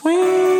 Swing.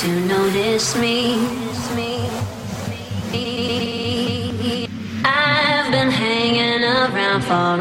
To notice me. I've been hanging around for